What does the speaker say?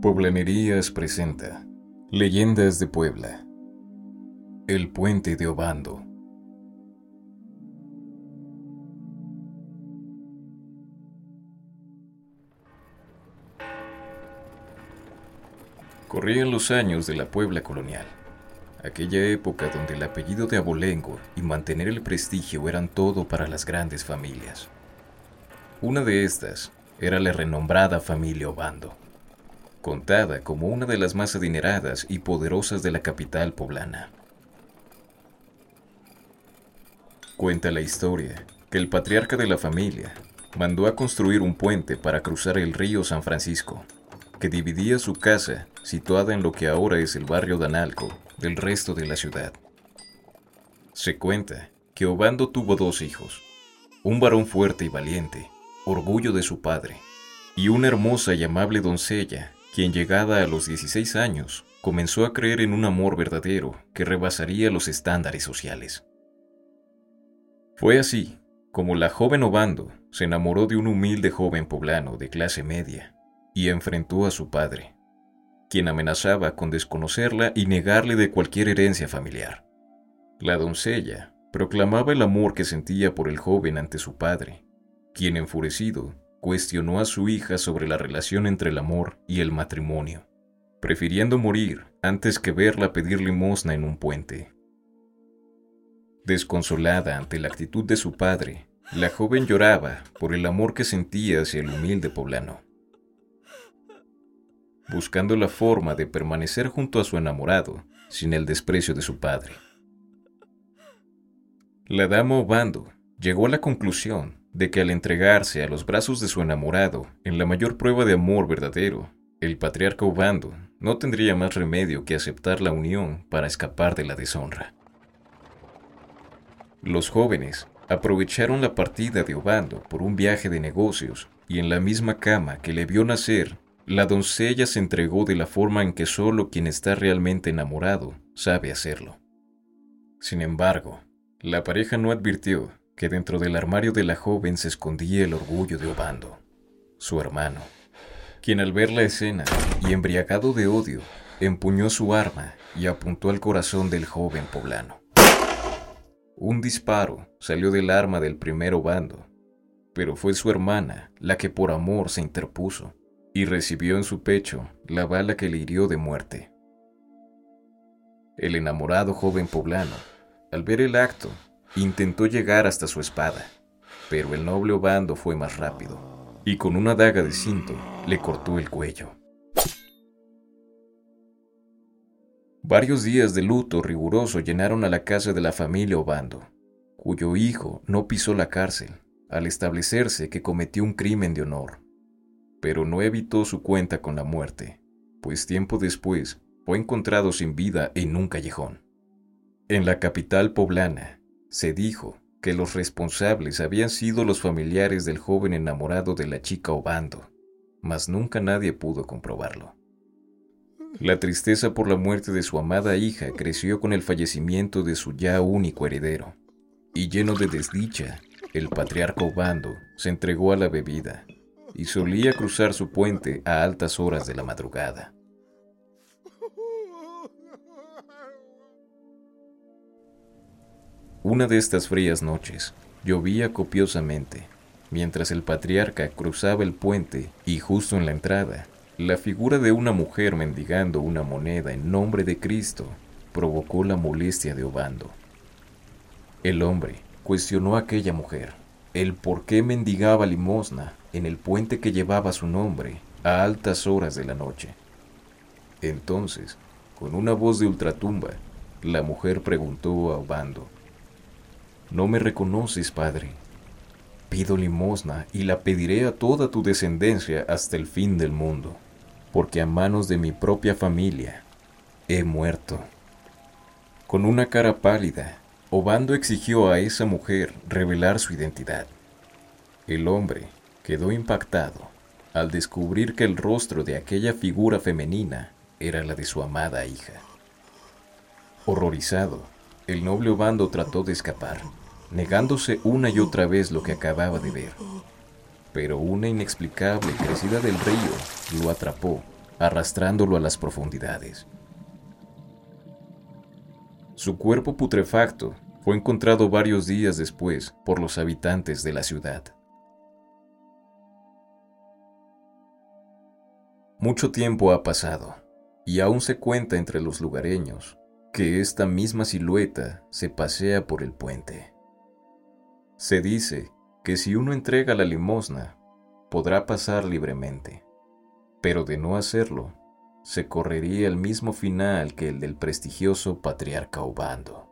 Poblanerías presenta Leyendas de Puebla El puente de Obando Corrían los años de la Puebla colonial, aquella época donde el apellido de Abolengo y mantener el prestigio eran todo para las grandes familias. Una de estas era la renombrada familia Obando contada como una de las más adineradas y poderosas de la capital poblana. Cuenta la historia que el patriarca de la familia mandó a construir un puente para cruzar el río San Francisco, que dividía su casa, situada en lo que ahora es el barrio Danalco, del resto de la ciudad. Se cuenta que Obando tuvo dos hijos, un varón fuerte y valiente, orgullo de su padre, y una hermosa y amable doncella quien llegada a los 16 años comenzó a creer en un amor verdadero que rebasaría los estándares sociales. Fue así como la joven Obando se enamoró de un humilde joven poblano de clase media y enfrentó a su padre, quien amenazaba con desconocerla y negarle de cualquier herencia familiar. La doncella proclamaba el amor que sentía por el joven ante su padre, quien enfurecido cuestionó a su hija sobre la relación entre el amor y el matrimonio, prefiriendo morir antes que verla pedir limosna en un puente. Desconsolada ante la actitud de su padre, la joven lloraba por el amor que sentía hacia el humilde poblano. Buscando la forma de permanecer junto a su enamorado sin el desprecio de su padre. La dama Obando llegó a la conclusión de que al entregarse a los brazos de su enamorado en la mayor prueba de amor verdadero, el patriarca Obando no tendría más remedio que aceptar la unión para escapar de la deshonra. Los jóvenes aprovecharon la partida de Obando por un viaje de negocios y en la misma cama que le vio nacer, la doncella se entregó de la forma en que solo quien está realmente enamorado sabe hacerlo. Sin embargo, la pareja no advirtió que dentro del armario de la joven se escondía el orgullo de Obando, su hermano, quien al ver la escena y embriagado de odio, empuñó su arma y apuntó al corazón del joven poblano. Un disparo salió del arma del primer Obando, pero fue su hermana la que por amor se interpuso y recibió en su pecho la bala que le hirió de muerte. El enamorado joven poblano, al ver el acto, Intentó llegar hasta su espada, pero el noble Obando fue más rápido, y con una daga de cinto le cortó el cuello. Varios días de luto riguroso llenaron a la casa de la familia Obando, cuyo hijo no pisó la cárcel al establecerse que cometió un crimen de honor, pero no evitó su cuenta con la muerte, pues tiempo después fue encontrado sin vida en un callejón. En la capital poblana, se dijo que los responsables habían sido los familiares del joven enamorado de la chica Obando, mas nunca nadie pudo comprobarlo. La tristeza por la muerte de su amada hija creció con el fallecimiento de su ya único heredero, y lleno de desdicha, el patriarca Obando se entregó a la bebida y solía cruzar su puente a altas horas de la madrugada. Una de estas frías noches, llovía copiosamente, mientras el patriarca cruzaba el puente y justo en la entrada, la figura de una mujer mendigando una moneda en nombre de Cristo provocó la molestia de Obando. El hombre cuestionó a aquella mujer el por qué mendigaba limosna en el puente que llevaba su nombre a altas horas de la noche. Entonces, con una voz de ultratumba, la mujer preguntó a Obando, no me reconoces, Padre. Pido limosna y la pediré a toda tu descendencia hasta el fin del mundo, porque a manos de mi propia familia he muerto. Con una cara pálida, Obando exigió a esa mujer revelar su identidad. El hombre quedó impactado al descubrir que el rostro de aquella figura femenina era la de su amada hija. Horrorizado, el noble Obando trató de escapar, negándose una y otra vez lo que acababa de ver. Pero una inexplicable crecida del río lo atrapó arrastrándolo a las profundidades. Su cuerpo putrefacto fue encontrado varios días después por los habitantes de la ciudad. Mucho tiempo ha pasado y aún se cuenta entre los lugareños que esta misma silueta se pasea por el puente. Se dice que si uno entrega la limosna, podrá pasar libremente, pero de no hacerlo, se correría el mismo final que el del prestigioso patriarca Obando.